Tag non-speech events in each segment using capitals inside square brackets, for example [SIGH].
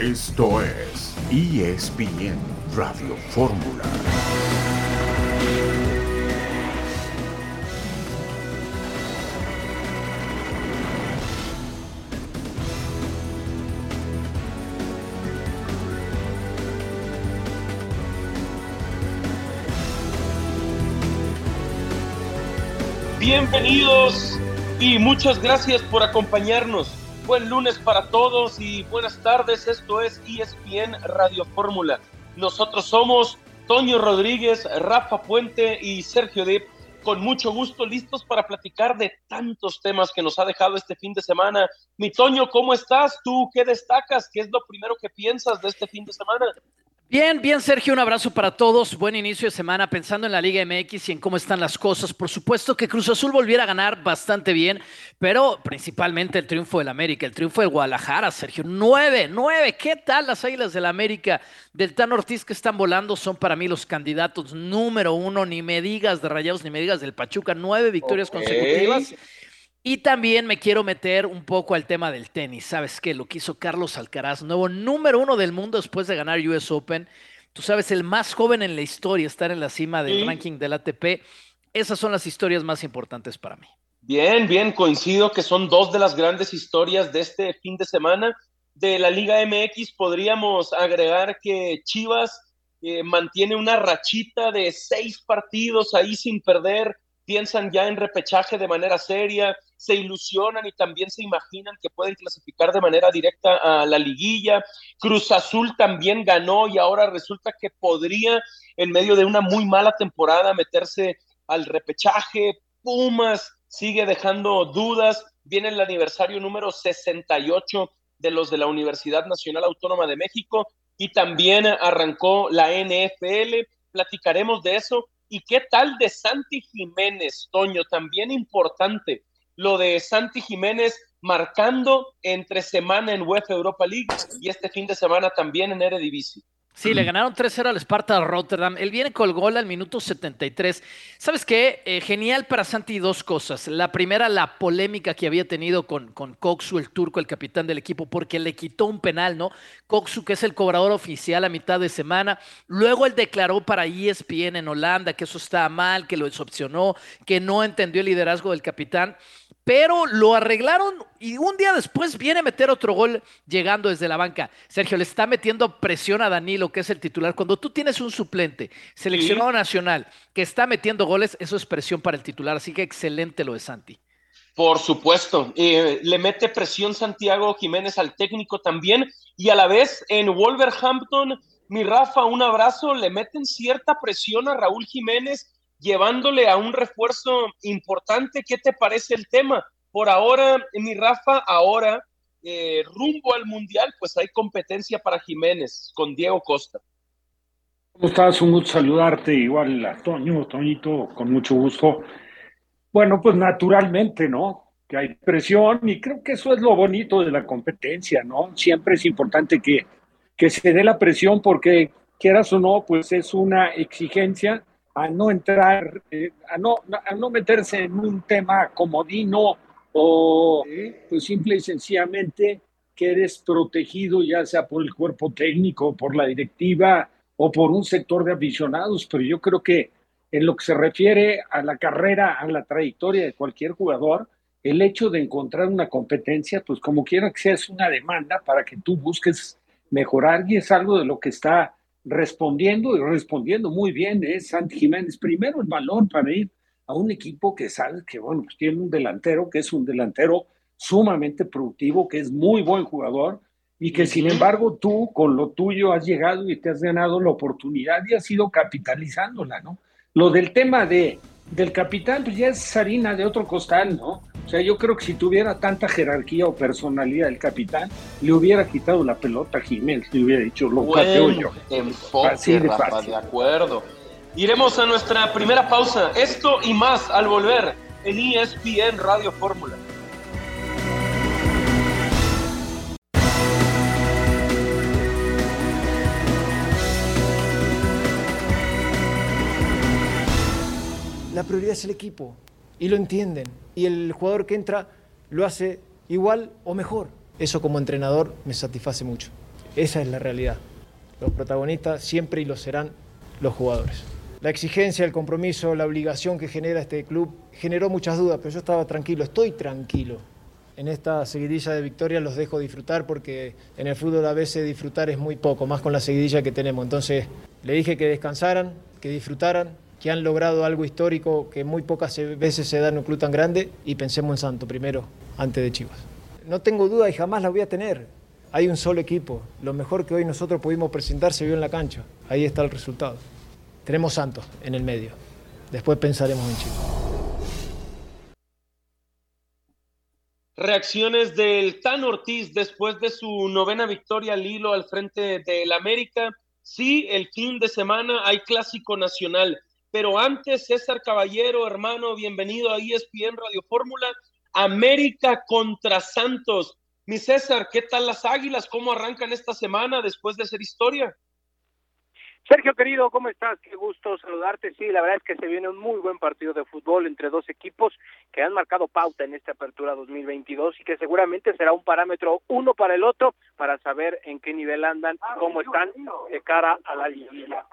Esto es ESPN Radio Fórmula. Bienvenidos y muchas gracias por acompañarnos. Buen lunes para todos y buenas tardes. Esto es ESPN Radio Fórmula. Nosotros somos Toño Rodríguez, Rafa Puente y Sergio Dip. Con mucho gusto, listos para platicar de tantos temas que nos ha dejado este fin de semana. Mi Toño, ¿cómo estás? ¿Tú qué destacas? ¿Qué es lo primero que piensas de este fin de semana? Bien, bien, Sergio, un abrazo para todos. Buen inicio de semana pensando en la Liga MX y en cómo están las cosas. Por supuesto que Cruz Azul volviera a ganar bastante bien, pero principalmente el triunfo del América, el triunfo del Guadalajara, Sergio. Nueve, nueve. ¿Qué tal las Águilas del América del Tan Ortiz que están volando? Son para mí los candidatos número uno. Ni me digas de Rayados, ni me digas del Pachuca. Nueve victorias consecutivas. Y también me quiero meter un poco al tema del tenis. ¿Sabes qué? Lo que hizo Carlos Alcaraz, nuevo número uno del mundo después de ganar US Open. Tú sabes, el más joven en la historia, estar en la cima del ranking del ATP. Esas son las historias más importantes para mí. Bien, bien, coincido que son dos de las grandes historias de este fin de semana. De la Liga MX podríamos agregar que Chivas eh, mantiene una rachita de seis partidos ahí sin perder, piensan ya en repechaje de manera seria, se ilusionan y también se imaginan que pueden clasificar de manera directa a la liguilla. Cruz Azul también ganó y ahora resulta que podría, en medio de una muy mala temporada, meterse al repechaje. Pumas sigue dejando dudas. Viene el aniversario número 68 de los de la Universidad Nacional Autónoma de México y también arrancó la NFL. Platicaremos de eso. ¿Y qué tal de Santi Jiménez, Toño? También importante lo de Santi Jiménez marcando entre semana en UEFA Europa League y este fin de semana también en Eredivisie. Sí, le ganaron 3-0 al Sparta Rotterdam. Él viene con el gol al minuto 73. ¿Sabes qué? Eh, genial para Santi dos cosas. La primera, la polémica que había tenido con, con Coxu, el turco, el capitán del equipo, porque le quitó un penal, ¿no? Coxu, que es el cobrador oficial a mitad de semana. Luego él declaró para ESPN en Holanda que eso estaba mal, que lo decepcionó, que no entendió el liderazgo del capitán pero lo arreglaron y un día después viene a meter otro gol llegando desde la banca. Sergio, le está metiendo presión a Danilo, que es el titular. Cuando tú tienes un suplente seleccionado nacional que está metiendo goles, eso es presión para el titular. Así que excelente lo de Santi. Por supuesto, eh, le mete presión Santiago Jiménez al técnico también y a la vez en Wolverhampton, mi Rafa, un abrazo, le meten cierta presión a Raúl Jiménez llevándole a un refuerzo importante. ¿Qué te parece el tema? Por ahora, mi Rafa, ahora eh, rumbo al Mundial, pues hay competencia para Jiménez con Diego Costa. ¿Cómo estás? Un gusto saludarte, igual a Toño, Toñito, con mucho gusto. Bueno, pues naturalmente, ¿no? Que hay presión y creo que eso es lo bonito de la competencia, ¿no? Siempre es importante que, que se dé la presión porque quieras o no, pues es una exigencia a no entrar, eh, a, no, a no meterse en un tema comodino o pues simple y sencillamente que eres protegido ya sea por el cuerpo técnico, por la directiva o por un sector de aficionados, pero yo creo que en lo que se refiere a la carrera, a la trayectoria de cualquier jugador, el hecho de encontrar una competencia, pues como quiera que sea, es una demanda para que tú busques mejorar y es algo de lo que está respondiendo y respondiendo muy bien es Santi Jiménez. Primero el balón para ir a un equipo que sabe que, bueno, pues tiene un delantero que es un delantero sumamente productivo, que es muy buen jugador y que sin embargo tú con lo tuyo has llegado y te has ganado la oportunidad y has ido capitalizándola, ¿no? Lo del tema de del capitán, pues ya es harina de otro costal, ¿no? O sea, yo creo que si tuviera tanta jerarquía o personalidad el capitán, le hubiera quitado la pelota a Jiménez, le hubiera dicho, lo pateo yo. Enfoque, de, Rafa, de acuerdo. Iremos a nuestra primera pausa. Esto y más al volver en ESPN Radio Fórmula. la prioridad es el equipo y lo entienden. Y el jugador que entra lo hace igual o mejor. Eso como entrenador me satisface mucho. Esa es la realidad. Los protagonistas siempre y lo serán los jugadores. La exigencia, el compromiso, la obligación que genera este club generó muchas dudas, pero yo estaba tranquilo, estoy tranquilo. En esta seguidilla de victorias los dejo disfrutar porque en el fútbol a veces disfrutar es muy poco, más con la seguidilla que tenemos. Entonces le dije que descansaran, que disfrutaran, que han logrado algo histórico que muy pocas veces se da en un club tan grande y pensemos en Santo primero, antes de Chivas. No tengo duda y jamás la voy a tener. Hay un solo equipo. Lo mejor que hoy nosotros pudimos presentar se vio en la cancha. Ahí está el resultado. Tenemos Santos en el medio. Después pensaremos en Chile. Reacciones del Tan Ortiz después de su novena victoria al hilo al frente del América. Sí, el fin de semana hay clásico nacional, pero antes César Caballero, hermano, bienvenido a ESPN Radio Fórmula. América contra Santos. Mi César, ¿qué tal las Águilas? ¿Cómo arrancan esta semana después de ser historia? Sergio querido, ¿cómo estás? Qué gusto saludarte. Sí, la verdad es que se viene un muy buen partido de fútbol entre dos equipos que han marcado pauta en esta apertura 2022 y que seguramente será un parámetro uno para el otro para saber en qué nivel andan, cómo están de cara a la liguilla.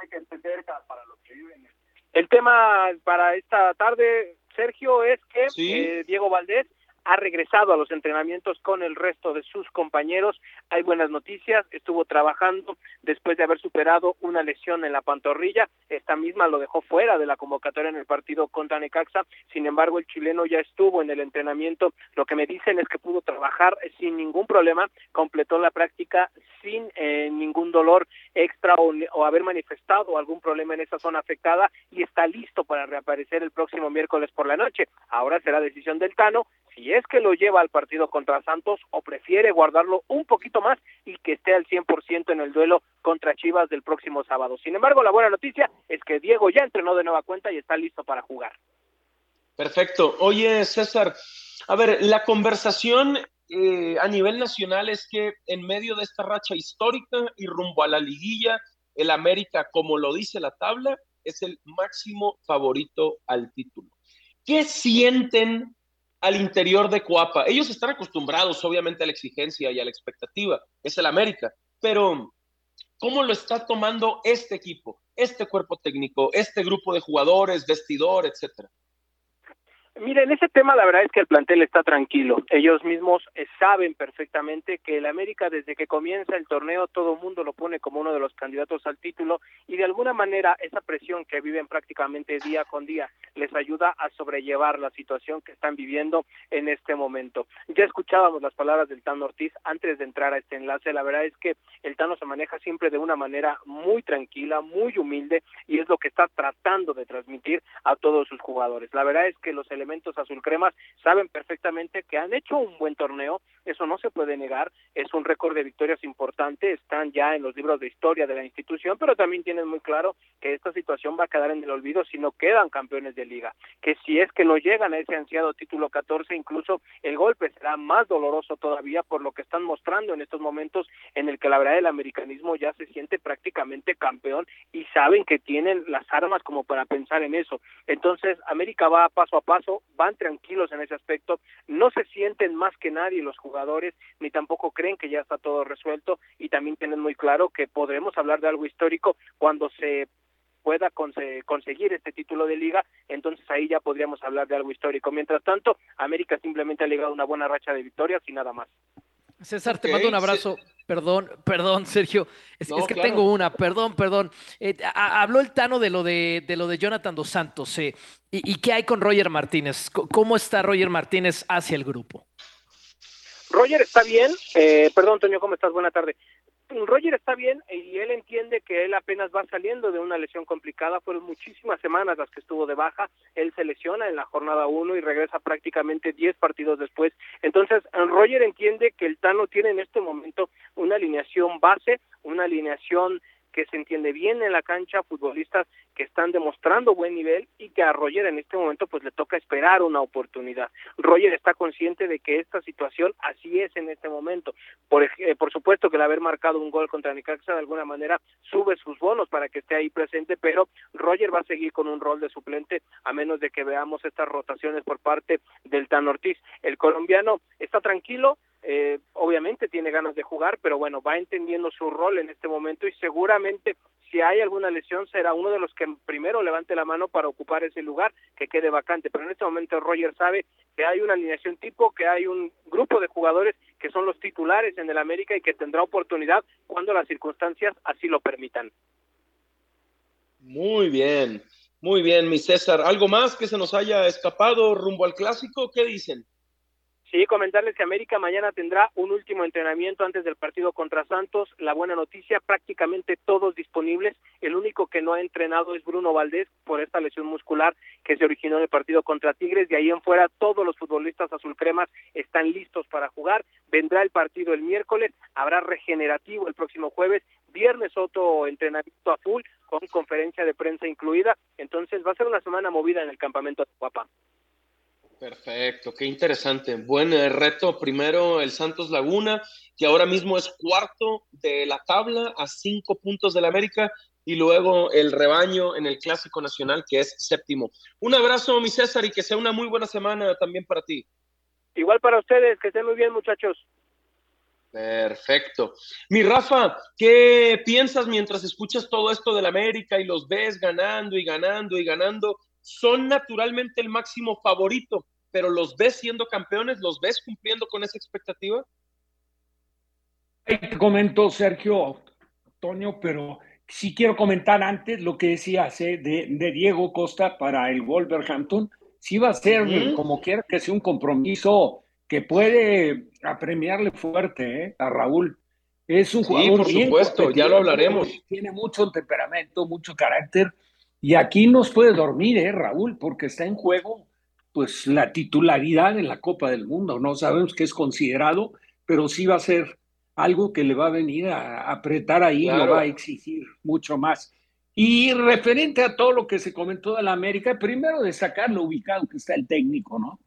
El tema para esta tarde, Sergio, es que eh, Diego Valdés ha regresado a los entrenamientos con el resto de sus compañeros. Hay buenas noticias, estuvo trabajando después de haber superado una lesión en la pantorrilla. Esta misma lo dejó fuera de la convocatoria en el partido contra Necaxa. Sin embargo, el chileno ya estuvo en el entrenamiento. Lo que me dicen es que pudo trabajar sin ningún problema, completó la práctica sin eh, ningún dolor extra o, o haber manifestado algún problema en esa zona afectada y está listo para reaparecer el próximo miércoles por la noche. Ahora será decisión del Tano si es que lo lleva al partido contra Santos o prefiere guardarlo un poquito más y que esté al 100% en el duelo contra Chivas del próximo sábado. Sin embargo, la buena noticia es que Diego ya entrenó de nueva cuenta y está listo para jugar. Perfecto. Oye, César, a ver, la conversación eh, a nivel nacional es que en medio de esta racha histórica y rumbo a la liguilla, el América, como lo dice la tabla, es el máximo favorito al título. ¿Qué sienten al interior de Coapa. Ellos están acostumbrados, obviamente, a la exigencia y a la expectativa. Es el América. Pero, ¿cómo lo está tomando este equipo, este cuerpo técnico, este grupo de jugadores, vestidor, etcétera? Mira, en ese tema la verdad es que el plantel está tranquilo. Ellos mismos eh, saben perfectamente que el América desde que comienza el torneo todo el mundo lo pone como uno de los candidatos al título y de alguna manera esa presión que viven prácticamente día con día les ayuda a sobrellevar la situación que están viviendo en este momento. Ya escuchábamos las palabras del Tano Ortiz antes de entrar a este enlace. La verdad es que el Tano se maneja siempre de una manera muy tranquila, muy humilde y es lo que está tratando de transmitir a todos sus jugadores. La verdad es que los azul cremas saben perfectamente que han hecho un buen torneo, eso no se puede negar, es un récord de victorias importante, están ya en los libros de historia de la institución, pero también tienen muy claro que esta situación va a quedar en el olvido si no quedan campeones de liga, que si es que no llegan a ese ansiado título 14, incluso el golpe será más doloroso todavía por lo que están mostrando en estos momentos en el que la verdad el americanismo ya se siente prácticamente campeón y saben que tienen las armas como para pensar en eso. Entonces, América va paso a paso, van tranquilos en ese aspecto, no se sienten más que nadie los jugadores, ni tampoco creen que ya está todo resuelto y también tienen muy claro que podremos hablar de algo histórico cuando se pueda conseguir este título de liga, entonces ahí ya podríamos hablar de algo histórico. Mientras tanto, América simplemente ha llegado una buena racha de victorias y nada más. César, te mando un abrazo. Perdón, perdón, [LAUGHS] Sergio. Es, que tengo una, perdón, perdón. Eh, habló el Tano de lo de, de, lo de Jonathan Dos Santos. Eh, y, qué hay con Roger Martínez? ¿Cómo está Roger Martínez hacia el grupo? Roger está bien. Eh, perdón, Antonio, ¿cómo estás? Buena tarde. Roger está bien y él entiende que él apenas va saliendo de una lesión complicada. Fueron muchísimas semanas las que estuvo de baja. Él se lesiona en la jornada 1 y regresa prácticamente 10 partidos después. Entonces, Roger entiende que el Tano tiene en este momento una alineación base, una alineación que se entiende bien en la cancha, futbolistas que están demostrando buen nivel y que a Roger en este momento pues le toca esperar una oportunidad. Roger está consciente de que esta situación así es en este momento. Por, eh, por supuesto que el haber marcado un gol contra Necaxa de alguna manera sube sus bonos para que esté ahí presente, pero Roger va a seguir con un rol de suplente a menos de que veamos estas rotaciones por parte del Tan Ortiz. El colombiano está tranquilo, eh, obviamente tiene ganas de jugar, pero bueno, va entendiendo su rol en este momento y seguramente si hay alguna lesión será uno de los que primero levante la mano para ocupar ese lugar que quede vacante. Pero en este momento Roger sabe que hay una alineación tipo, que hay un grupo de jugadores que son los titulares en el América y que tendrá oportunidad cuando las circunstancias así lo permitan. Muy bien, muy bien, mi César. ¿Algo más que se nos haya escapado rumbo al clásico? ¿Qué dicen? Sí, comentarles que América mañana tendrá un último entrenamiento antes del partido contra Santos. La buena noticia, prácticamente todos disponibles. El único que no ha entrenado es Bruno Valdés por esta lesión muscular que se originó en el partido contra Tigres. De ahí en fuera, todos los futbolistas azulcremas están listos para jugar. Vendrá el partido el miércoles, habrá regenerativo el próximo jueves, viernes otro entrenamiento a full con conferencia de prensa incluida. Entonces va a ser una semana movida en el campamento de Guapa. Perfecto, qué interesante. Buen eh, reto. Primero el Santos Laguna, que ahora mismo es cuarto de la tabla a cinco puntos del América, y luego el rebaño en el Clásico Nacional, que es séptimo. Un abrazo, mi César, y que sea una muy buena semana también para ti. Igual para ustedes, que estén muy bien, muchachos. Perfecto. Mi Rafa, ¿qué piensas mientras escuchas todo esto del América y los ves ganando y ganando y ganando? son naturalmente el máximo favorito, pero los ves siendo campeones, los ves cumpliendo con esa expectativa. Te comento, Sergio, Toño, pero sí quiero comentar antes lo que decías de, de, Diego Costa para el Wolverhampton. Sí va a ser, como quiera que sea, un compromiso que puede apremiarle fuerte ¿eh? a Raúl. Es un jugador. Sí, por supuesto, ya lo hablaremos. Tiene mucho temperamento, mucho carácter y aquí nos puede dormir, ¿eh, Raúl? Porque está en juego pues la titularidad en la Copa del Mundo. No sabemos qué es considerado, pero sí va a ser algo que le va a venir a apretar ahí, lo va a exigir mucho más. Y referente a todo lo que se comentó de la América, primero destacar lo ubicado que está el técnico, ¿no?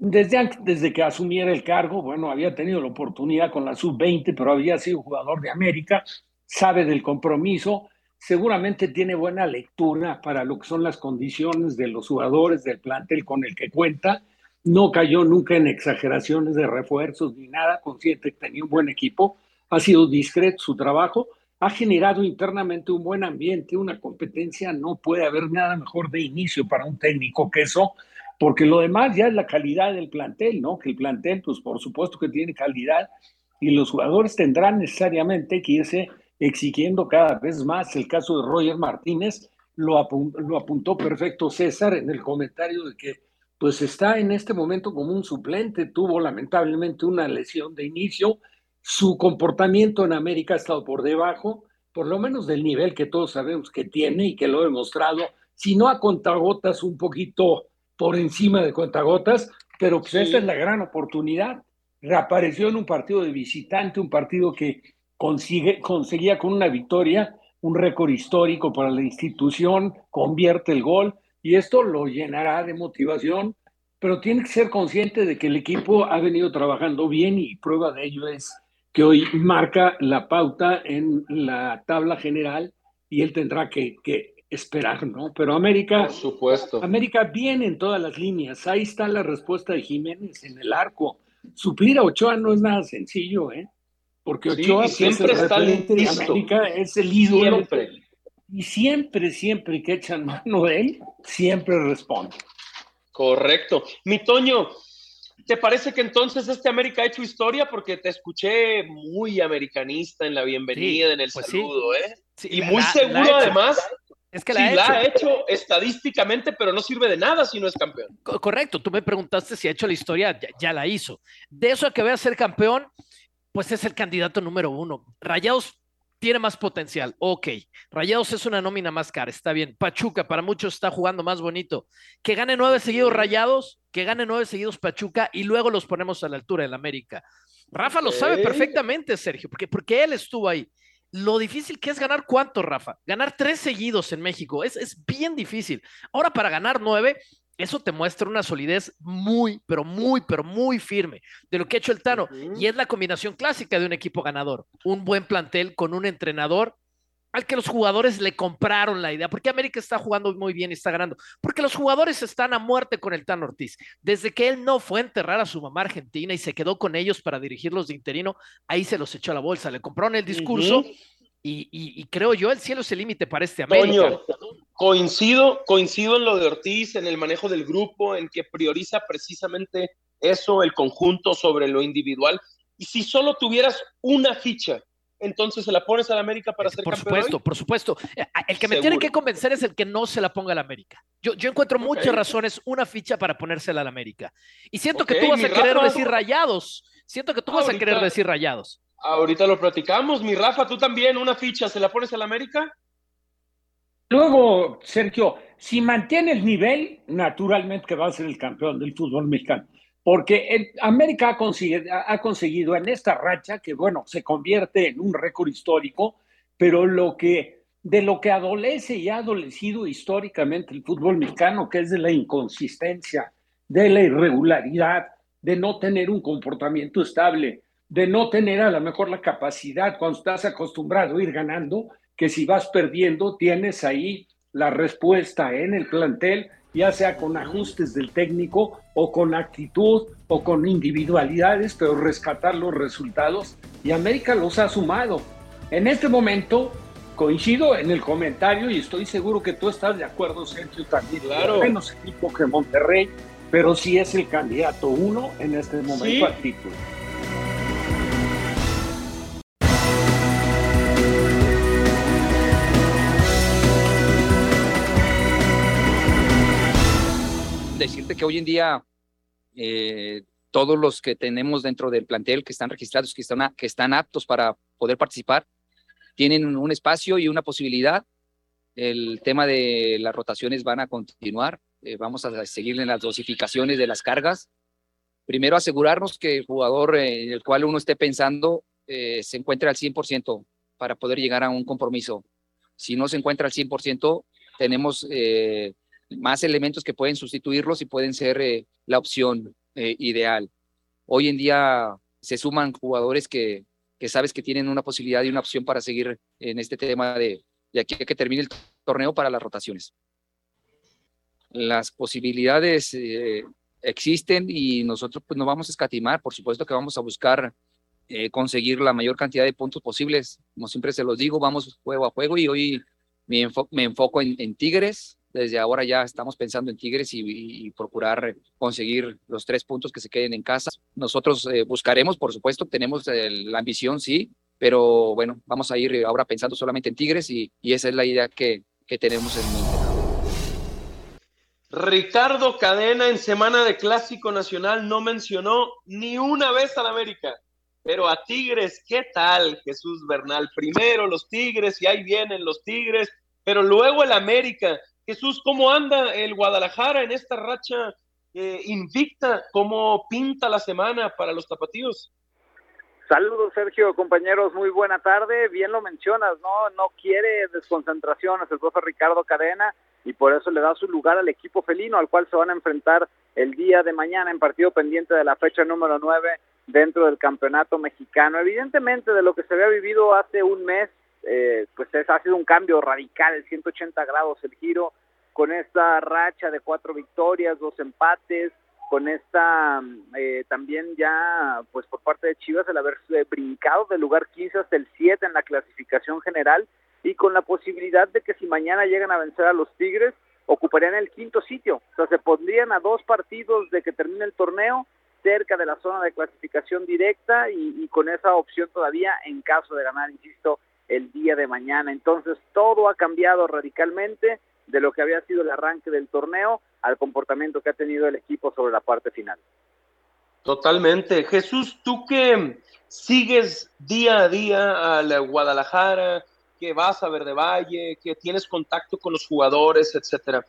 Desde, desde que asumiera el cargo, bueno, había tenido la oportunidad con la sub-20, pero había sido jugador de América, sabe del compromiso, seguramente tiene buena lectura para lo que son las condiciones de los jugadores del plantel con el que cuenta. No cayó nunca en exageraciones de refuerzos ni nada, consciente que tenía un buen equipo, ha sido discreto su trabajo, ha generado internamente un buen ambiente, una competencia, no puede haber nada mejor de inicio para un técnico que eso, porque lo demás ya es la calidad del plantel, ¿no? Que el plantel, pues por supuesto que tiene calidad y los jugadores tendrán necesariamente que irse exigiendo cada vez más. El caso de Roger Martínez lo, apuntó, perfecto César en el comentario de que pues está en este momento como un suplente, tuvo lamentablemente una lesión de inicio, su comportamiento en América ha estado por debajo, por lo menos del nivel que todos sabemos que tiene y que lo ha demostrado, si no a contagotas, un poquito por encima de contagotas, pero pues esta es la gran oportunidad. Reapareció en un partido de visitante, un partido que consigue, conseguía con una victoria un récord histórico para la institución, convierte el gol y esto lo llenará de motivación, pero tiene que ser consciente de que el equipo ha venido trabajando bien y prueba de ello es que hoy marca la pauta en la tabla general y él tendrá que, que esperar, ¿no? Pero América, Por supuesto. América viene en todas las líneas. Ahí está la respuesta de Jiménez en el arco. Suplir a Ochoa no es nada sencillo, ¿eh? Porque Ochoa siempre está listo. es el ídolo. Siempre. Y siempre, siempre que echan mano de él, siempre responde. Correcto. Mi Toño, ¿te parece que entonces este América ha hecho historia? Porque te escuché muy americanista en la bienvenida, en el pues saludo, ¿eh? y muy seguro además. Es que la, ha, la hecho. ha hecho estadísticamente, pero no sirve de nada si no es campeón. Correcto, tú me preguntaste si ha hecho la historia, ya, ya la hizo. De eso a que vea ser campeón, pues es el candidato número uno. Rayados tiene más potencial, ok. Rayados es una nómina más cara, está bien. Pachuca para muchos está jugando más bonito. Que gane nueve seguidos Rayados, que gane nueve seguidos Pachuca y luego los ponemos a la altura del América. Rafa lo sabe perfectamente, Sergio, porque, porque él estuvo ahí. Lo difícil que es ganar cuánto, Rafa. Ganar tres seguidos en México es, es bien difícil. Ahora, para ganar nueve, eso te muestra una solidez muy, pero muy, pero muy firme de lo que ha hecho el Tano. Y es la combinación clásica de un equipo ganador. Un buen plantel con un entrenador al que los jugadores le compraron la idea. Porque América está jugando muy bien y está ganando. Porque los jugadores están a muerte con el Tan Ortiz. Desde que él no fue a enterrar a su mamá argentina y se quedó con ellos para dirigirlos de interino, ahí se los echó a la bolsa. Le compraron el discurso. Y, creo yo, el cielo es el límite para este América. coincido, coincido en lo de Ortiz, en el manejo del grupo, en que prioriza precisamente eso, el conjunto sobre lo individual. Y si solo tuvieras una ficha entonces se la pones a la América para ser por Supuesto, por supuesto, eh, El que me tiene que convencer es el que no se la ponga a la América. Yo, yo encuentro muchas razones, una ficha para ponérsela a la América. Y siento que tú vas a querer decir rayados. Siento que tú vas a querer decir rayados. Ahorita lo platicamos. Mi Rafa, tú también, una ficha, ¿se la pones a la América? Luego, Sergio, si mantiene el nivel, naturalmente que va a ser el campeón del fútbol mexicano porque América ha conseguido, ha conseguido, en esta racha, que bueno, se convierte en un récord histórico, pero lo que, de lo que adolece y ha adolecido históricamente el fútbol mexicano, que es de la inconsistencia, de la irregularidad, de no tener un comportamiento estable, de no tener a lo mejor la capacidad cuando estás acostumbrado a ir ganando, que si vas perdiendo tienes ahí la respuesta en el plantel ya sea con ajustes del técnico o con actitud o con individualidades, pero rescatar los resultados y América los ha sumado. En este momento coincido en el comentario y estoy seguro que tú estás de acuerdo, Sergio, también. Claro. Menos equipo que Monterrey, pero sí es el candidato uno en este momento al título. Decirte que hoy en día eh, todos los que tenemos dentro del plantel, que están registrados, que están, que están aptos para poder participar, tienen un espacio y una posibilidad. El tema de las rotaciones van a continuar. Eh, vamos a seguir en las dosificaciones de las cargas. Primero asegurarnos que el jugador en el cual uno esté pensando eh, se encuentre al 100% para poder llegar a un compromiso. Si no se encuentra al 100%, tenemos más elementos que pueden sustituirlos y pueden ser eh, la opción eh, ideal. Hoy en día se suman jugadores que, sabes que tienen una posibilidad y una opción para seguir en este tema de, de aquí a que termine el torneo para las rotaciones. Las posibilidades eh, existen y nosotros pues no vamos a escatimar, por supuesto que vamos a buscar conseguir la mayor cantidad de puntos posibles. Como siempre se los digo, vamos juego a juego y hoy me, enfoco en, en Tigres, desde ahora ya estamos pensando en Tigres y, procurar conseguir los tres puntos que se queden en casa. Nosotros eh, buscaremos, por supuesto, tenemos la ambición, sí, pero bueno, vamos a ir ahora pensando solamente en Tigres y, esa es la idea que, que tenemos en mente. Ricardo Cadena en semana de Clásico Nacional no mencionó ni una vez al América, pero a Tigres, ¿qué tal Jesús Bernal? Primero los Tigres y ahí vienen los Tigres, pero luego el América. Jesús, ¿cómo anda el Guadalajara en esta racha eh, invicta? ¿Cómo pinta la semana para los tapatíos? Saludos, Sergio, compañeros, muy buena tarde. Bien lo mencionas, ¿no? No quiere desconcentración el profe Ricardo Cadena y por eso le da su lugar al equipo felino, al cual se van a enfrentar el día de mañana en partido pendiente de la fecha número 9 dentro del campeonato mexicano. Evidentemente, de lo que se había vivido hace un mes, eh, pues es, ha sido un cambio radical, 180 grados el giro, con esta racha de cuatro victorias, dos empates, con esta eh, también ya, pues por parte de Chivas, el haber brincado del lugar 15 hasta el 7 en la clasificación general y con la posibilidad de que si mañana llegan a vencer a los Tigres, ocuparían el quinto sitio, o sea, se pondrían a dos partidos de que termine el torneo cerca de la zona de clasificación directa y con esa opción todavía en caso de ganar, insisto, el día de mañana. Entonces todo ha cambiado radicalmente de lo que había sido el arranque del torneo al comportamiento que ha tenido el equipo sobre la parte final. Totalmente. Jesús, tú que sigues día a día a la Guadalajara, que vas a Verde Valle, que tienes contacto con los jugadores, etcétera.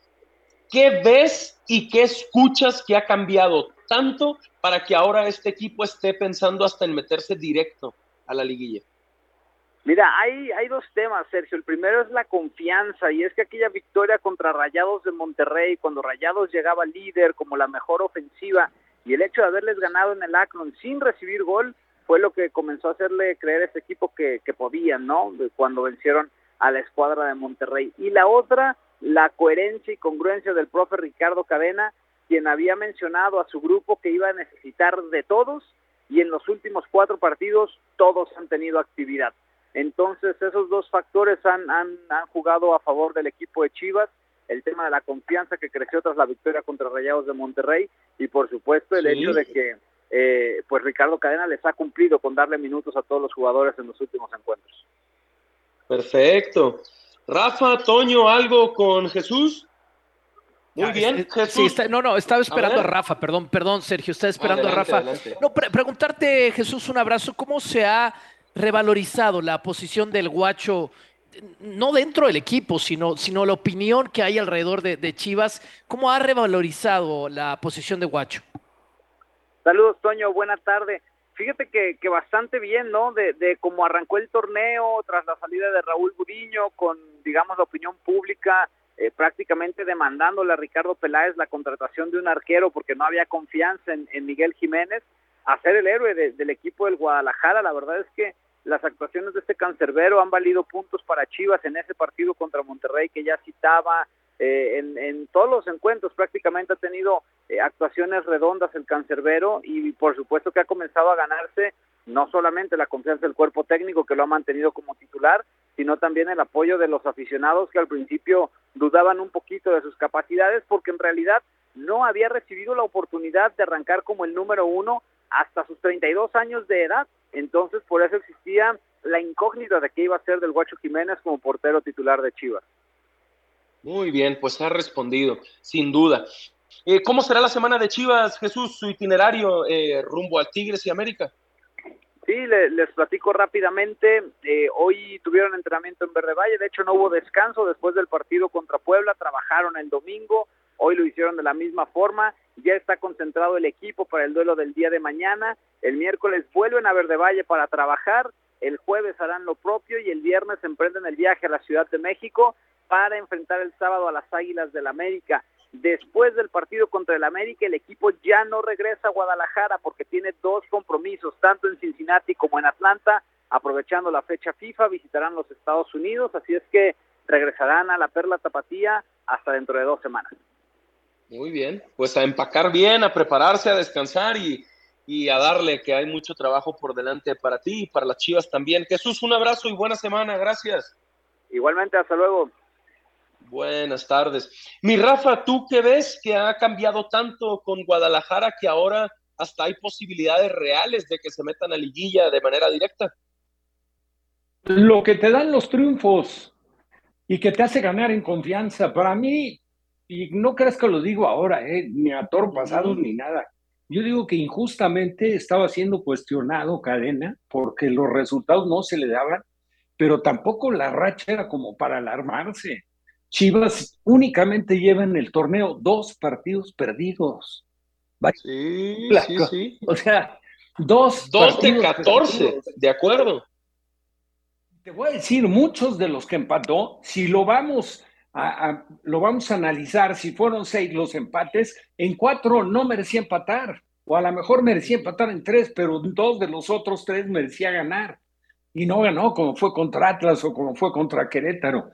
¿Qué ves y qué escuchas que ha cambiado tanto para que ahora este equipo esté pensando hasta en meterse directo a la liguilla? Mira, hay, hay dos temas, Sergio. El primero es la confianza y es que aquella victoria contra Rayados de Monterrey, cuando Rayados llegaba líder como la mejor ofensiva y el hecho de haberles ganado en el Akron sin recibir gol fue lo que comenzó a hacerle creer a ese equipo que, que podían, ¿no? Cuando vencieron a la escuadra de Monterrey. Y la otra, la coherencia y congruencia del profe Ricardo Cadena, quien había mencionado a su grupo que iba a necesitar de todos y en los últimos cuatro partidos todos han tenido actividad. Entonces esos dos factores han, han, han jugado a favor del equipo de Chivas, el tema de la confianza que creció tras la victoria contra Rayados de Monterrey y por supuesto el hecho de que eh, pues Ricardo Cadena les ha cumplido con darle minutos a todos los jugadores en los últimos encuentros. Perfecto. Rafa, Toño, ¿algo con Jesús? Muy bien, Jesús. Sí, no, no, estaba esperando a, Rafa, perdón, perdón, Sergio, estaba esperando a Rafa. No, preguntarte, Jesús, un abrazo, ¿cómo se ha revalorizado la posición del guacho, no dentro del equipo, sino, sino la opinión que hay alrededor de, de Chivas? ¿Cómo ha revalorizado la posición de guacho? Saludos, Toño, buena tarde. Fíjate que, que bastante bien, ¿no? De, de cómo arrancó el torneo tras la salida de Raúl Gudiño, con, digamos, la opinión pública eh, prácticamente demandándole a Ricardo Peláez la contratación de un arquero porque no había confianza en, en Miguel Jiménez, a ser el héroe de, del equipo del Guadalajara. La verdad es que las actuaciones de este cancerbero han valido puntos para Chivas en ese partido contra Monterrey que ya citaba, eh, en, en, todos los encuentros prácticamente ha tenido eh, actuaciones redondas el cancerbero y por supuesto que ha comenzado a ganarse no solamente la confianza del cuerpo técnico que lo ha mantenido como titular, sino también el apoyo de los aficionados que al principio dudaban un poquito de sus capacidades porque en realidad no había recibido la oportunidad de arrancar como el número uno hasta sus 32 años de edad. Entonces por eso existía la incógnita de qué iba a ser del Guacho Jiménez como portero titular de Chivas. Muy bien, pues ha respondido, sin duda. Eh, ¿Cómo será la semana de Chivas, Jesús, su itinerario eh, rumbo al Tigres y América? Sí, les, les platico rápidamente. Eh, hoy tuvieron entrenamiento en Verde Valle, de hecho no hubo descanso después del partido contra Puebla, trabajaron el domingo, hoy lo hicieron de la misma forma, ya está concentrado el equipo para el duelo del día de mañana, el miércoles vuelven a Verde Valle para trabajar, el jueves harán lo propio y el viernes emprenden el viaje a la Ciudad de México para enfrentar el sábado a las Águilas del América. Después del partido contra el América, el equipo ya no regresa a Guadalajara porque tiene dos compromisos, tanto en Cincinnati como en Atlanta. Aprovechando la fecha FIFA, visitarán los Estados Unidos, así es que regresarán a la Perla Tapatía hasta dentro de dos semanas. Muy bien, pues a empacar bien, a prepararse, a descansar y, y a darle que hay mucho trabajo por delante para ti y para las Chivas también. Jesús, un abrazo y buena semana, gracias. Igualmente, hasta luego. Buenas tardes. Mi Rafa, ¿tú qué ves que ha cambiado tanto con Guadalajara que ahora hasta hay posibilidades reales de que se metan a liguilla de manera directa? Lo que te dan los triunfos y que te hace ganar en confianza, para mí, y no creas que lo digo ahora, eh, ni a toro pasado ni nada. Yo digo que injustamente estaba siendo cuestionado Cadena porque los resultados no se le daban, pero tampoco la racha era como para alarmarse. Chivas únicamente lleva en el torneo dos partidos perdidos. Sí, sí, sí. [LAUGHS] O sea, dos. Dos de 14, perdidos. de acuerdo. Te voy a decir, muchos de los que empató, si lo vamos lo vamos a analizar, si fueron seis los empates, en cuatro no merecía empatar, o a lo mejor merecía empatar en tres, pero dos de los otros tres merecía ganar. Y no ganó, como fue contra Atlas o como fue contra Querétaro.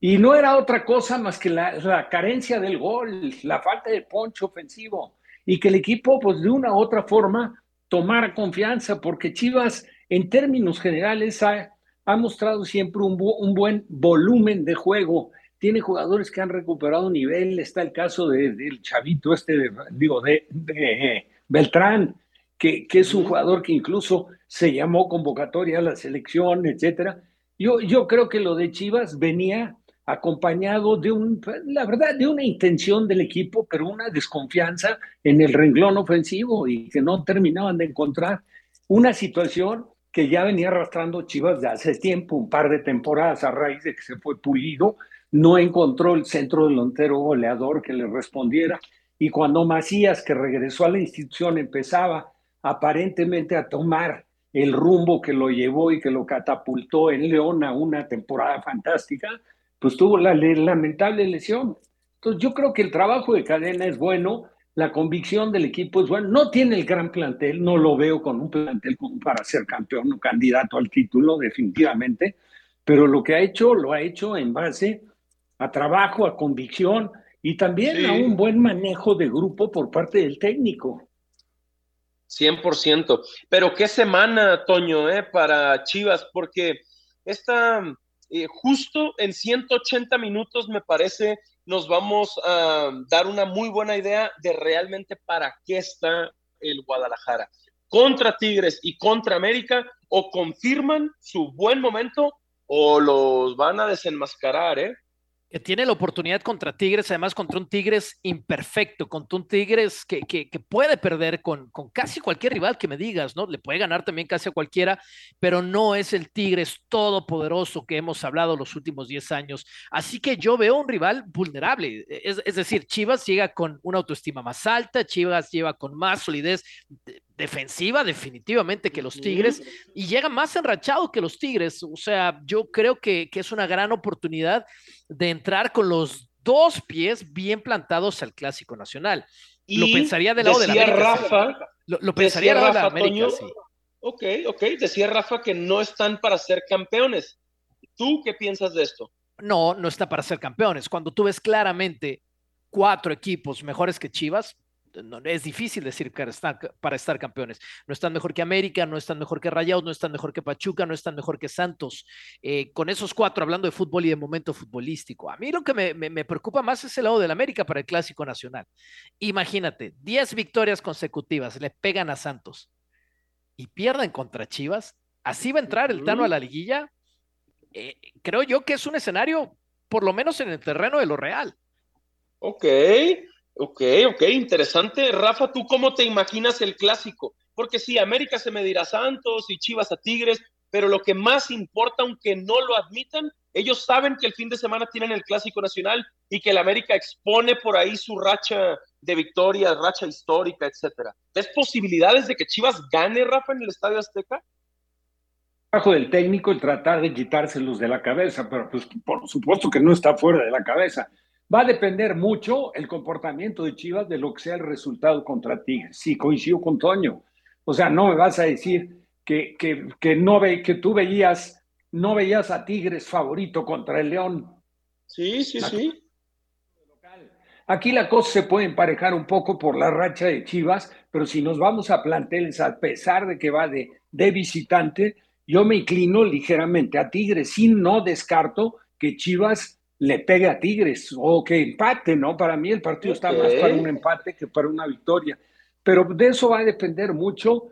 Y no era otra cosa más que la, la, carencia del gol, la falta de poncho ofensivo y que el equipo, pues de una u otra forma, tomara confianza, porque Chivas, en términos generales, ha, ha mostrado siempre un, un, buen volumen de juego. Tiene jugadores que han recuperado nivel. Está el caso de, del chavito este, de, digo, de, de Beltrán, que, que, es un jugador que incluso se llamó convocatoria a la selección, etcétera. Yo, yo creo que lo de Chivas venía acompañado de un, la verdad, de una intención del equipo, pero una desconfianza en el renglón ofensivo y que no terminaban de encontrar una situación que ya venía arrastrando Chivas de hace tiempo, un par de temporadas a raíz de que se fue pulido, no encontró el centro delantero goleador que le respondiera y cuando Macías, que regresó a la institución, empezaba aparentemente a tomar el rumbo que lo llevó y que lo catapultó en León a una temporada fantástica, pues tuvo la lamentable lesión. Entonces yo creo que el trabajo de cadena es bueno, la convicción del equipo es buena, no tiene el gran plantel, no lo veo con un plantel para ser campeón o candidato al título definitivamente, pero lo que ha hecho lo ha hecho en base a trabajo, a convicción y también a un buen manejo de grupo por parte del técnico. 100%. Pero qué semana, Toño, eh, para Chivas, porque esta, eh, justo en 180 minutos, me parece, nos vamos a dar una muy buena idea de realmente para qué está el Guadalajara. Contra Tigres y contra América, o confirman su buen momento o los van a desenmascarar, ¿eh? Que tiene la oportunidad contra Tigres, además contra un Tigres imperfecto, contra un Tigres que, que, puede perder con, con, casi cualquier rival que me digas, ¿no? Le puede ganar también casi a cualquiera, pero no es el Tigres todopoderoso que hemos hablado los últimos 10 años. Así que yo veo un rival vulnerable, es, es decir, Chivas llega con una autoestima más alta, Chivas lleva con más solidez defensiva definitivamente que los Tigres y llega más enrachado que los Tigres. O sea, yo creo que, que, es una gran oportunidad de entrar con los dos pies bien plantados al Clásico Nacional. Y lo pensaría del lado de la América. Rafa, lo, pensaría del lado de la América, sí. Ok, ok. Decía Rafa que no están para ser campeones. ¿Tú qué piensas de esto? No, no está para ser campeones. Cuando tú ves claramente cuatro equipos mejores que Chivas, es difícil decir que están para estar campeones. No están mejor que América, no están mejor que Rayados, no están mejor que Pachuca, no están mejor que Santos. Eh, con esos cuatro, hablando de fútbol y de momento futbolístico. A mí lo que me, preocupa más es el lado del América para el Clásico Nacional. Imagínate, 10 victorias consecutivas, le pegan a Santos y pierden contra Chivas. Así va a entrar el Tano a la liguilla. Eh, creo yo que es un escenario, por lo menos en el terreno de lo real. Ok, Ok, ok, interesante. Rafa, ¿tú cómo te imaginas el clásico? Porque sí, América se medirá a Santos y Chivas a Tigres, pero lo que más importa, aunque no lo admitan, ellos saben que el fin de semana tienen el clásico nacional y que el América expone por ahí su racha de victorias, racha histórica, etcétera. ¿Ves posibilidades de que Chivas gane, Rafa, en el Estadio Azteca? Bajo del técnico el tratar de quitárselos de la cabeza, pero pues por supuesto que no está fuera de la cabeza. Va a depender mucho el comportamiento de Chivas de lo que sea el resultado contra Tigres. Sí, coincido con Toño. O sea, no me vas a decir que, que, que no ve, que tú veías, no veías a Tigres favorito contra el León. Sí, sí, sí. Aquí la cosa se puede emparejar un poco por la racha de Chivas, pero si nos vamos a planteles, a pesar de que va de, de visitante, yo me inclino ligeramente a Tigres. Sí, no descarto que Chivas le pegue a Tigres o que empate, ¿no? Para mí el partido está más para un empate que para una victoria. Pero de eso va a depender mucho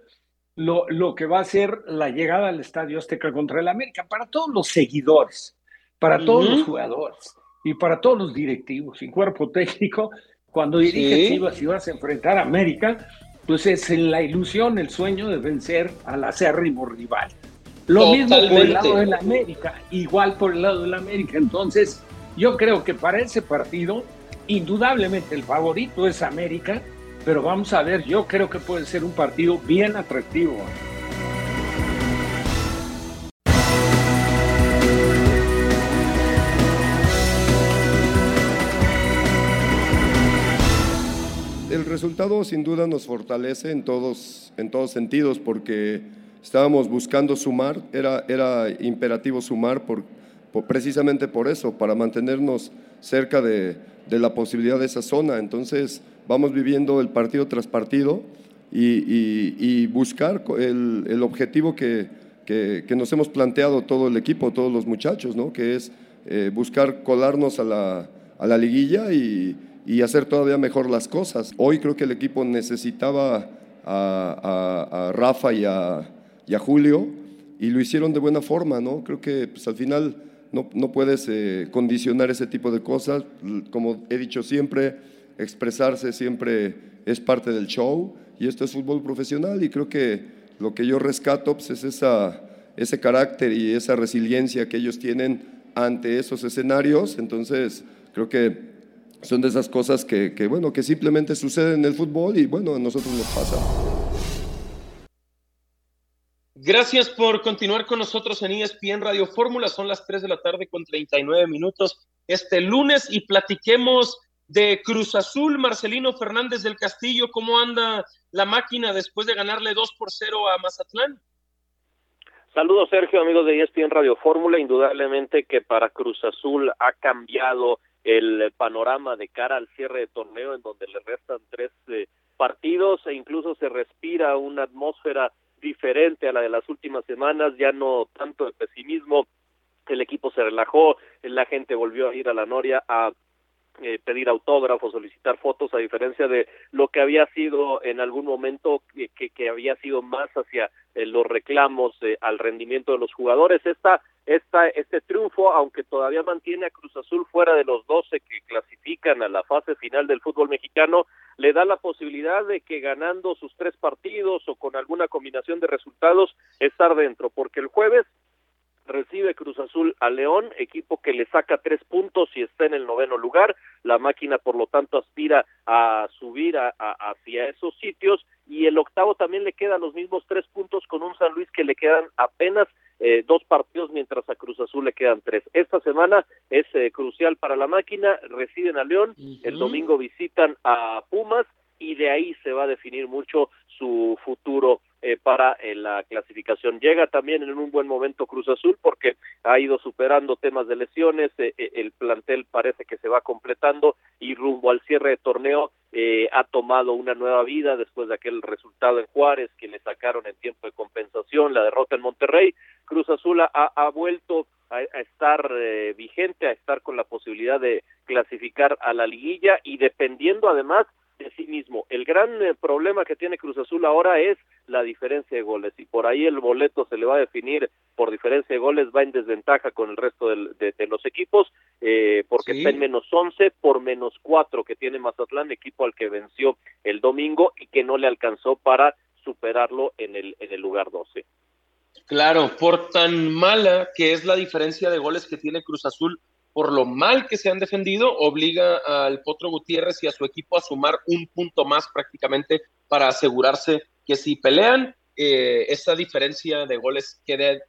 lo, lo que va a ser la llegada al Estadio Azteca contra el América para todos los seguidores, para todos los jugadores y para todos los directivos y cuerpo técnico. Cuando dirige Chivas y vas a enfrentar a América, pues es la ilusión, el sueño de vencer al acérrimo rival. Lo mismo por el lado de la América, igual por el lado de la América. Entonces, yo creo que para ese partido, indudablemente el favorito es América, pero vamos a ver, yo creo que puede ser un partido bien atractivo. El resultado sin duda nos fortalece en todos, en todos sentidos porque estábamos buscando sumar, era, era imperativo sumar por, precisamente por eso, para mantenernos cerca de, la posibilidad de esa zona. Entonces vamos viviendo el partido tras partido y, buscar el, objetivo que, nos hemos planteado todo el equipo, todos los muchachos, ¿no? que es eh, buscar colarnos a la, liguilla y, hacer todavía mejor las cosas. Hoy creo que el equipo necesitaba a, Rafa y a, Julio y lo hicieron de buena forma, ¿no? Creo que pues, al final no, puedes eh, condicionar ese tipo de cosas. Como he dicho siempre, expresarse siempre es parte del show y esto es fútbol profesional y creo que lo que yo rescato pues, es esa, ese carácter y esa resiliencia que ellos tienen ante esos escenarios. Entonces, creo que son de esas cosas que, que, bueno, que simplemente suceden en el fútbol y bueno, a nosotros nos pasa. Gracias por continuar con nosotros en ESPN Radio Fórmula. Son las 3 de la tarde con 39 minutos este lunes y platiquemos de Cruz Azul, Marcelino Fernández del Castillo. ¿Cómo anda la máquina después de ganarle 2 por 0 a Mazatlán? Saludos Sergio, amigos de ESPN Radio Fórmula. Indudablemente que para Cruz Azul ha cambiado el panorama de cara al cierre de torneo en donde le restan tres eh, partidos e incluso se respira una atmósfera diferente a la de las últimas semanas, ya no tanto de pesimismo, el equipo se relajó, la gente volvió a ir a la Noria a eh, pedir autógrafos, solicitar fotos, a diferencia de lo que había sido en algún momento, que, que había sido más hacia eh, los reclamos eh, al rendimiento de los jugadores. Esta, esta, este triunfo, aunque todavía mantiene a Cruz Azul fuera de los 12 que clasifican a la fase final del fútbol mexicano, le da la posibilidad de que ganando sus tres partidos o con alguna combinación de resultados estar dentro, porque el jueves recibe Cruz Azul a León, equipo que le saca tres puntos y está en el noveno lugar. La máquina, por lo tanto, aspira a subir a, hacia esos sitios y el octavo también le queda los mismos tres puntos con un San Luis que le quedan apenas eh, dos partidos mientras a Cruz Azul le quedan tres. Esta semana es eh, crucial para la máquina, reciben a León, el domingo visitan a Pumas y de ahí se va a definir mucho su futuro eh, para eh, la clasificación. Llega también en un buen momento Cruz Azul porque ha ido superando temas de lesiones, eh, el plantel parece que se va completando y rumbo al cierre de torneo ha tomado una nueva vida después de aquel resultado en Juárez que le sacaron en tiempo de compensación, la derrota en Monterrey. Cruz Azul ha, ha vuelto a, estar vigente, a estar con la posibilidad de clasificar a la liguilla y dependiendo además de sí mismo. El gran eh, problema que tiene Cruz Azul ahora es la diferencia de goles y por ahí el boleto se le va a definir por diferencia de goles, va en desventaja con el resto de, los equipos eh, porque está en menos 11 por menos 4 que tiene Mazatlán, equipo al que venció el domingo y que no le alcanzó para superarlo en el, en el lugar 12. Claro, por tan mala que es la diferencia de goles que tiene Cruz Azul, por lo mal que se han defendido, obliga al Potro Gutiérrez y a su equipo a sumar un punto más prácticamente para asegurarse que si pelean, eh, esa diferencia de goles quede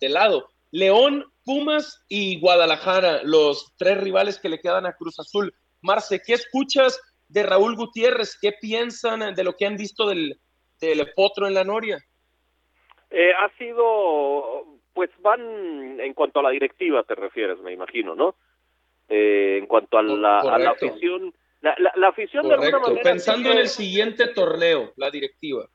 de lado. León, Pumas y Guadalajara, los tres rivales que le quedan a Cruz Azul. Marce, ¿qué escuchas de Raúl Gutiérrez? ¿Qué piensan de lo que han visto del, del Potro en la Noria? Eh, ha sido pues van en cuanto a la directiva te refieres, me imagino, ¿no? Eh, en cuanto a la, afición, la, la, afición de alguna manera pensando en el siguiente torneo, la directiva.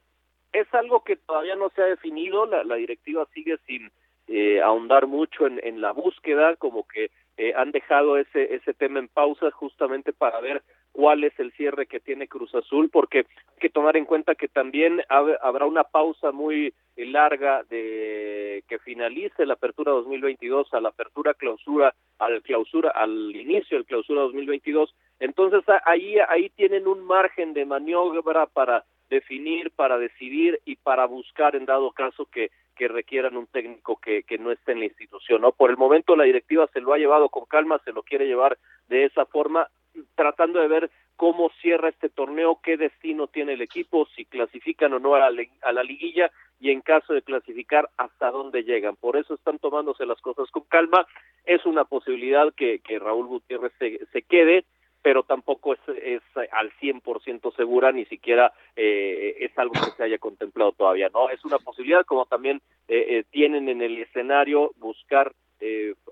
Es algo que todavía no se ha definido, la, la directiva sigue sin eh, ahondar mucho en, en la búsqueda, como que eh, han dejado ese, ese tema en pausa justamente para ver cuál es el cierre que tiene Cruz Azul, porque hay que tomar en cuenta que también habrá una pausa muy larga de que finalice la apertura 2022 a la apertura clausura al clausura al inicio del clausura 2022 entonces ahí ahí tienen un margen de maniobra para definir para decidir y para buscar en dado caso que que requieran un técnico que, que no esté en la institución. ¿no? Por el momento la directiva se lo ha llevado con calma, se lo quiere llevar de esa forma, tratando de ver cómo cierra este torneo, qué destino tiene el equipo, si clasifican o no a la, a la liguilla y en caso de clasificar hasta dónde llegan. Por eso están tomándose las cosas con calma. Es una posibilidad que, que Raúl Gutiérrez se, se quede pero tampoco es, es al 100% segura, ni siquiera eh, es algo que se haya contemplado todavía, ¿no? Es una posibilidad, como también eh, eh, tienen en el escenario buscar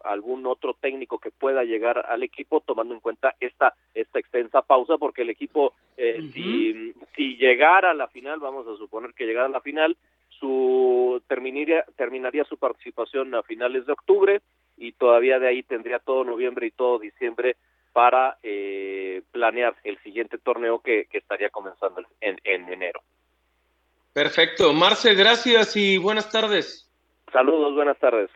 algún otro técnico que pueda llegar al equipo, tomando en cuenta esta, esta extensa pausa, porque el equipo, si, si llegara a la final, vamos a suponer que llegara a la final, su terminaría, terminaría su participación a finales de octubre y todavía de ahí tendría todo noviembre y todo diciembre para eh, planear el siguiente torneo que, estaría comenzando en, enero. Perfecto. Marce, gracias y buenas tardes. Saludos, buenas tardes.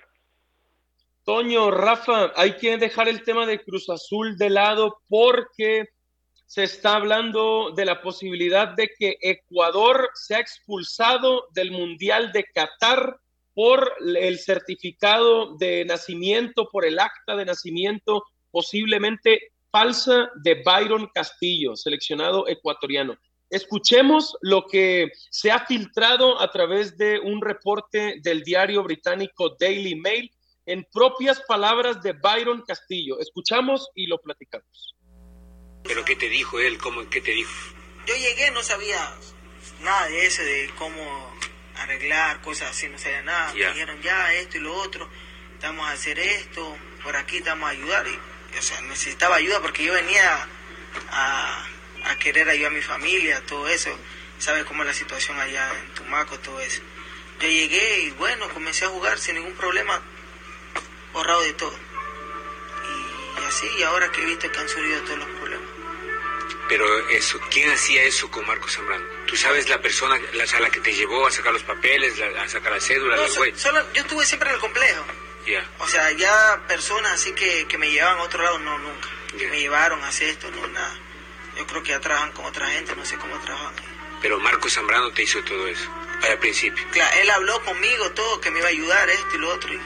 Toño, Rafa, hay que dejar el tema de Cruz Azul de lado porque se está hablando de la posibilidad de que Ecuador sea expulsado del Mundial de Qatar por el certificado de nacimiento, por el acta de nacimiento posiblemente falsa de Byron Castillo, seleccionado ecuatoriano. Escuchemos lo que se ha filtrado a través de un reporte del diario británico Daily Mail en propias palabras de Byron Castillo. Escuchamos y lo platicamos. ¿Pero qué te dijo él? ¿Cómo, ¿Qué te dijo? Yo llegué, no sabía nada de eso, de cómo arreglar, cosas así, no sabía nada. Ya. Me dijeron ya esto y lo otro, estamos a hacer esto, por aquí estamos a ayudar. Y, o sea, necesitaba ayuda porque yo venía a, a querer ayudar a mi familia, todo eso. Sabes cómo es la situación allá en Tumaco, todo eso. Yo llegué y bueno, comencé a jugar sin ningún problema, borrado de todo. Y así, y ahora que he visto que han surgido todos los problemas. Pero eso, ¿quién hacía eso con Marco Zambrano? ¿Tú sabes la persona la, a la que te llevó a sacar los papeles, la- a sacar la cédula, No, la so- solo, yo estuve siempre en el complejo. Ya. O sea, ya personas así que, que me llevaban a otro lado, no, nunca. Ya. Me llevaron a hacer esto, no, nada. Yo creo que ya trabajan con otra gente, no sé cómo trabajan. Pero Marco Zambrano te hizo todo eso, al principio. Claro, él habló conmigo todo, que me iba a ayudar esto y lo otro, y.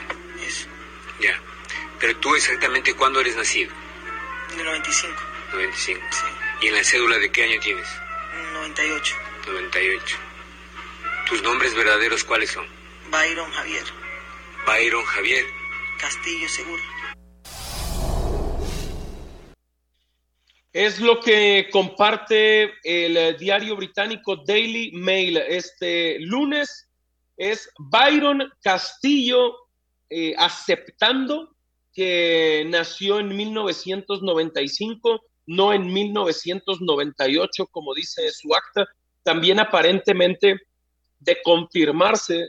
Ya. Pero tú exactamente cuándo eres nacido? En el 95, 95. ¿Y en la cédula de qué año tienes? en el 98. 98. ¿Tus nombres verdaderos cuáles son? Byron Javier, Byron Javier. Castillo Seguro. Es lo que comparte el eh, diario británico Daily Mail este lunes. Es Byron Castillo eh, aceptando que nació en 1995, no en 1998, como dice su acta. También aparentemente de confirmarse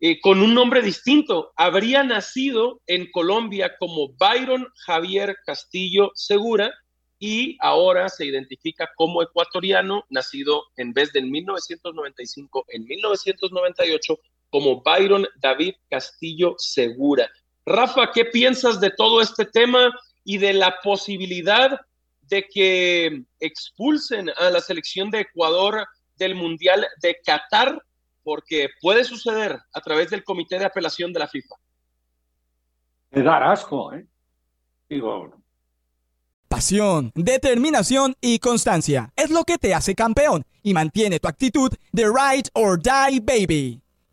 eh, con un nombre distinto. Habría nacido en Colombia como Byron Javier Castillo Segura y ahora se identifica como ecuatoriano, nacido en vez de en 1995, en 1998, como Byron David Castillo Segura. Rafa, ¿qué piensas de todo este tema y de la posibilidad de que expulsen a la selección de Ecuador del Mundial de Qatar? Porque puede suceder a través del Comité de Apelación de la FIFA. De dar asco, ¿eh? Digo, Pasión, determinación y constancia es lo que te hace campeón y mantiene tu actitud de ride or die baby.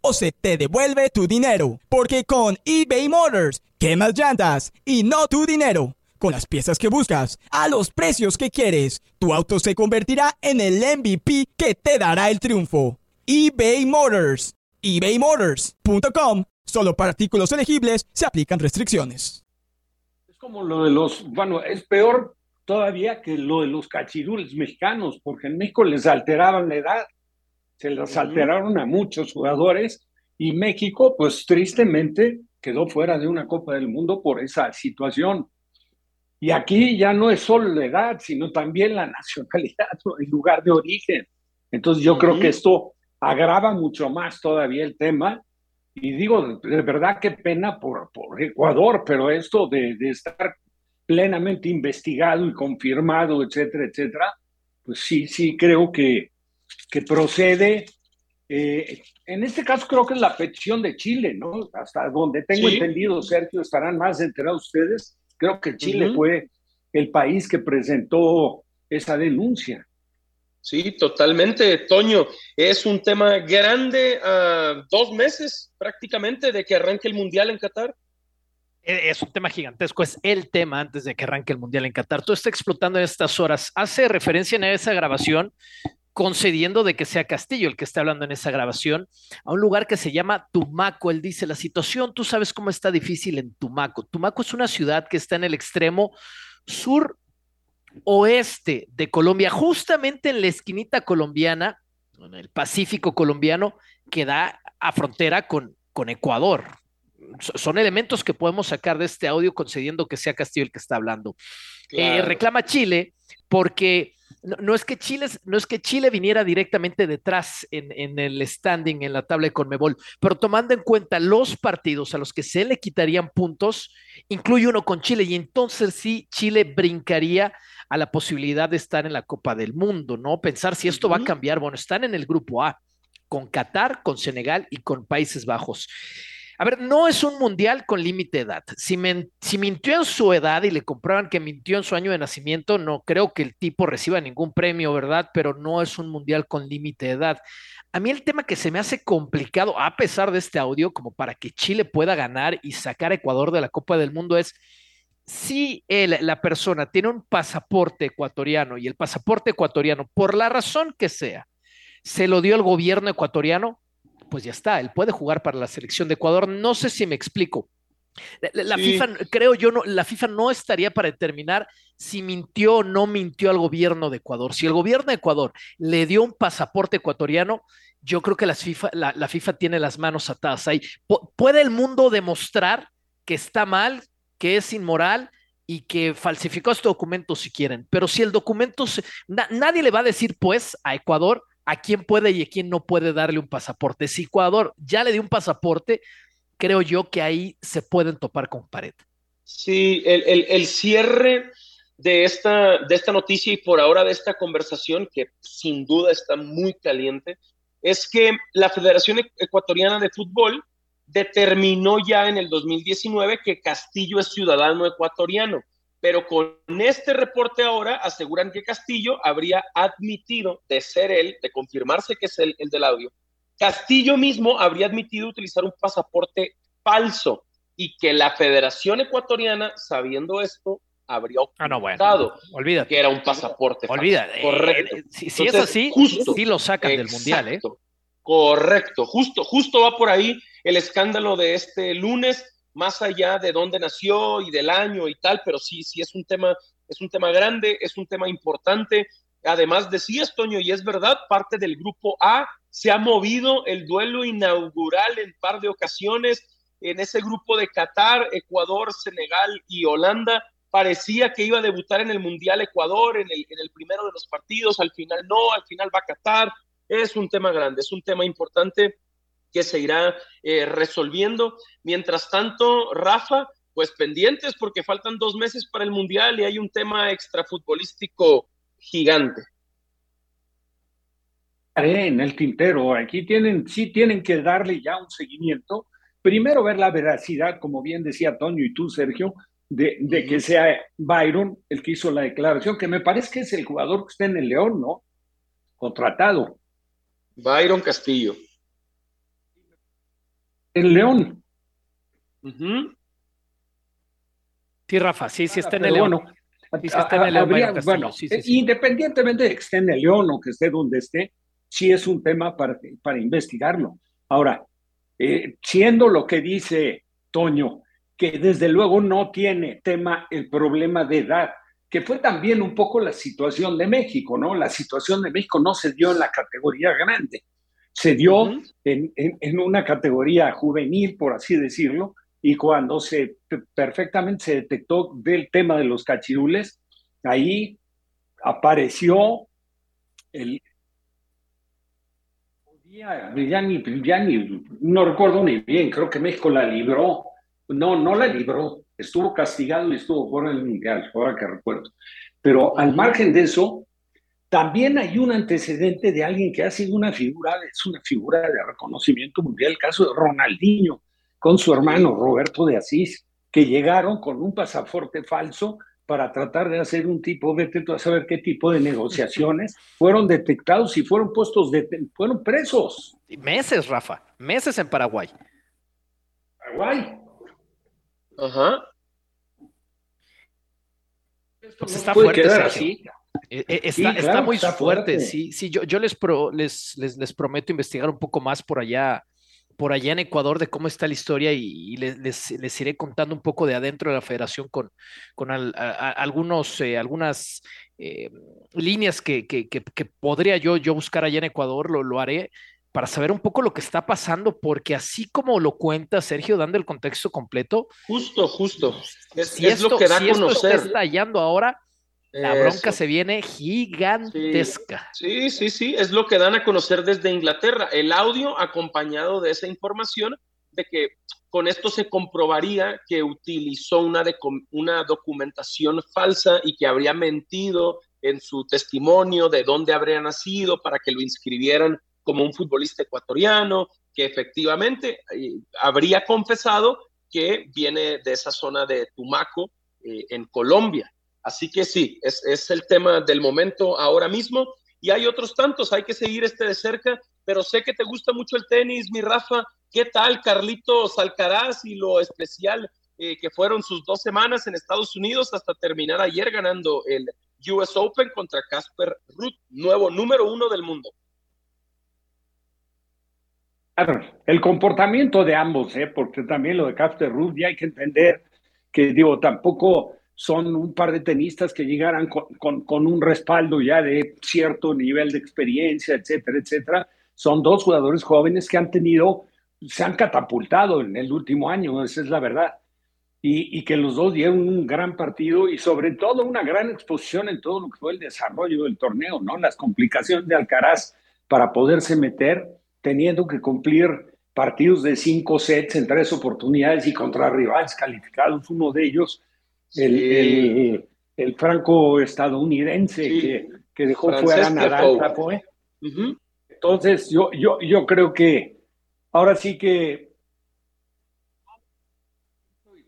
o se te devuelve tu dinero. Porque con eBay Motors, quemas llantas y no tu dinero. Con las piezas que buscas, a los precios que quieres, tu auto se convertirá en el MVP que te dará el triunfo. eBay Motors. ebaymotors.com. Solo para artículos elegibles se aplican restricciones. es como lo de los, bueno, es peor todavía que lo de los cachirules mexicanos, porque en México les alteraban la edad, se les alteraron a muchos jugadores y México, pues tristemente, quedó fuera de una Copa del Mundo por esa situación. Y aquí ya no es solo la edad, sino también la [LAUGHS] nacionalidad, el lugar de origen. Entonces yo creo que esto agrava mucho más todavía el tema. Y digo, de verdad qué pena por, por Ecuador, pero esto de, de estar plenamente investigado y confirmado, etcétera, etcétera, pues sí, sí creo que, que procede. Eh, en este caso creo que es la petición de Chile, ¿no? Hasta donde tengo Sí. entendido, Sergio, estarán más enterados ustedes. Creo que Chile fue el país que presentó esa denuncia. Sí, totalmente, Toño. Es un tema grande a dos meses prácticamente de que arranque el Mundial en Qatar. E- Es un tema gigantesco, es el tema antes de que arranque el Mundial en Qatar. Todo está explotando en estas horas. Hace referencia en esa grabación, concediendo de que sea Castillo el que está hablando en esa grabación, a un lugar que se llama Tumaco. Él dice, la situación, tú sabes cómo está difícil en Tumaco. Tumaco es una ciudad que está en el extremo sur oeste de Colombia, justamente en la esquinita colombiana, en el Pacífico colombiano, que da a frontera con, con Ecuador. So- Son elementos que podemos sacar de este audio concediendo que sea Castillo el que está hablando. Eh, reclama Chile porque no, no es que Chile, no es que Chile viniera directamente detrás en, en el standing, en la tabla de Conmebol, pero tomando en cuenta los partidos a los que se le quitarían puntos, incluye uno con Chile y entonces sí, Chile brincaría a la posibilidad de estar en la Copa del Mundo, ¿no? Pensar si esto va a cambiar, bueno, están en el grupo A. con Qatar, con Senegal y con Países Bajos. A ver, no es un mundial con límite de edad. Si, mintió en su edad y le comprueban que mintió en su año de nacimiento, no creo que el tipo reciba ningún premio, ¿verdad? Pero no es un mundial con límite de edad. A mí el tema que se me hace complicado, a pesar de este audio, como para que Chile pueda ganar y sacar a Ecuador de la Copa del Mundo, es si la persona tiene un pasaporte ecuatoriano y el pasaporte ecuatoriano, por la razón que sea, se lo dio el gobierno ecuatoriano, pues ya está, él puede jugar para la selección de Ecuador. No sé si me explico. La, FIFA, creo yo, no, la FIFA no estaría para determinar si mintió o no mintió al gobierno de Ecuador. Si el gobierno de Ecuador le dio un pasaporte ecuatoriano, yo creo que la FIFA, la, FIFA tiene las manos atadas ahí. ¿Puede el mundo demostrar que está mal, que es inmoral y que falsificó este documento si quieren? Pero si el documento, nadie le va a decir pues a Ecuador a quién puede y a quién no puede darle un pasaporte. Si Ecuador ya le dio un pasaporte, creo yo que ahí se pueden topar con pared. Sí, el, cierre de esta, de esta noticia y por ahora de esta conversación, que sin duda está muy caliente, es que la Federación Ecuatoriana de Fútbol determinó ya en el 2019 que Castillo es ciudadano ecuatoriano, pero con este reporte ahora aseguran que Castillo habría admitido de ser él, de confirmarse que es el del audio, Castillo mismo habría admitido utilizar un pasaporte falso y que la Federación Ecuatoriana, sabiendo esto, habría ocultado ah, que era un pasaporte Olvídate. falso. Correcto. Eh, si, es así, justo, sí lo sacan del Mundial, ¿eh? Correcto, justo, justo va por ahí el escándalo de este lunes, más allá de dónde nació y del año y tal, pero sí, sí es un tema, es un tema grande, es un tema importante. Además, decías, Toño, y es verdad, parte del grupo A se ha movido el duelo inaugural en par de ocasiones en ese grupo de Qatar, Ecuador, Senegal y Holanda. Parecía que iba a debutar en el Mundial Ecuador, en el, en el primero de los partidos, al final no, al final va a Qatar. Es un tema grande, es un tema importante que se irá eh, resolviendo. Mientras tanto, Rafa, pues pendientes porque faltan dos meses para el Mundial y hay un tema extrafutbolístico gigante en el tintero. Aquí tienen, sí tienen que darle ya un seguimiento. Primero ver la veracidad, como bien decía Toño y tú, Sergio, de, de que sea Byron el que hizo la declaración, que me parece que es el jugador que está en el León, ¿no? Contratado. Byron Castillo. El León. Sí, Rafa, sí, sí está en el León. Bueno, independientemente de que esté en el León o que esté donde esté, sí es un tema para, para investigarlo. Ahora, eh, siendo lo que dice Toño, que desde luego no tiene tema el problema de edad, que fue también un poco la situación de México, ¿no? La situación de México no se dio en la categoría grande, se dio en, en, una categoría juvenil, por así decirlo, y cuando se perfectamente se detectó del tema de los cachirules, ahí apareció el, ya, ni, no recuerdo ni bien, creo que México la libró. No, no la libró, estuvo castigado y estuvo fuera del Mundial, ahora que recuerdo. Pero al margen de eso, también hay un antecedente de alguien que ha sido una figura, es una figura de reconocimiento mundial, el caso de Ronaldinho, con su hermano Roberto de Asís, que llegaron con un pasaporte falso para tratar de hacer un tipo, vete tú a saber qué tipo de negociaciones, [LAUGHS] fueron detectados y fueron puestos, de, fueron presos. Meses, Rafa, meses en Paraguay. Paraguay. Ajá. Pues está fuerte, así. Eh, eh, está, está, muy fuerte. sí, sí, yo, yo les, les, les, les, prometo investigar un poco más por allá por allá en Ecuador de cómo está la historia y, les, iré contando un poco de adentro de la federación con, con algunos, eh, algunas eh, líneas que, podría yo, yo buscar allá en Ecuador, lo, lo haré para saber un poco lo que está pasando, porque así como lo cuenta Sergio, dando el contexto completo. Justo, justo. Es, es lo que da a conocer. está estallando ahora, la bronca se viene gigantesca. Sí, sí, sí, es lo que dan a conocer desde Inglaterra. El audio acompañado de esa información de que con esto se comprobaría que utilizó una, una documentación falsa y que habría mentido en su testimonio de dónde habría nacido para que lo inscribieran como un futbolista ecuatoriano que efectivamente eh, habría confesado que viene de esa zona de Tumaco eh, en Colombia. Así que sí, es, es el tema del momento ahora mismo y hay otros tantos, hay que seguir este de cerca, pero sé que te gusta mucho el tenis, mi Rafa. ¿Qué tal, Carlitos Alcaraz y lo especial eh, que fueron sus dos semanas en Estados Unidos hasta terminar ayer ganando el US Open contra Casper Ruth, nuevo número uno del mundo? Claro, el comportamiento de ambos, ¿eh? porque también lo de Casper Ruth ya hay que entender que, digo, tampoco son un par de tenistas que llegaran con, con, un respaldo ya de cierto nivel de experiencia, etcétera, etcétera. Son dos jugadores jóvenes que han tenido, se han catapultado en el último año, esa es la verdad. Y, y, que los dos dieron un gran partido y sobre todo una gran exposición en todo lo que fue el desarrollo del torneo, ¿no? Las complicaciones de Alcaraz para poderse meter, teniendo que cumplir partidos de cinco sets en tres oportunidades y contra rivales calificados, uno de ellos el, el, franco-estadounidense que, que, dejó fuera a Nadal. Entonces, yo, yo, yo creo que ahora sí que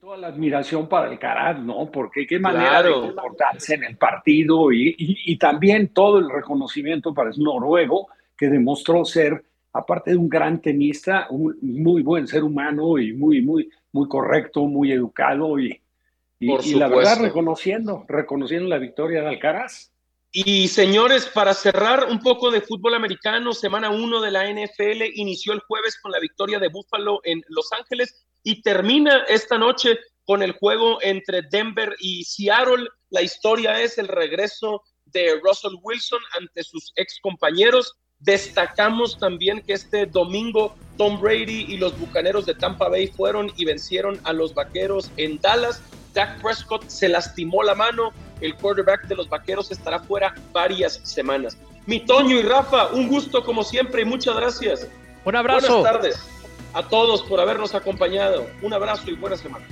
toda la admiración para el Caraz, ¿no? Porque qué manera de comportarse en el partido y, y, también todo el reconocimiento para el noruego que demostró ser, aparte de un gran tenista, un muy buen ser humano y muy, muy, muy correcto, muy educado y, y, la verdad, reconociendo, reconociendo la victoria de Alcaraz. Y señores, para cerrar un poco de fútbol americano, semana 1 de la NFL inició el jueves con la victoria de Buffalo en Los Ángeles y termina esta noche con el juego entre Denver y Seattle. La historia es el regreso de Russell Wilson ante sus ex compañeros. Destacamos también que este domingo Tom Brady y los Bucaneros de Tampa Bay fueron y vencieron a los Vaqueros en Dallas Dak Prescott se lastimó la mano, el quarterback de los Vaqueros estará fuera varias semanas. Mi Toño y Rafa, un gusto como siempre y muchas gracias. Un abrazo. Buenas tardes a todos por habernos acompañado. Un abrazo y buena semana.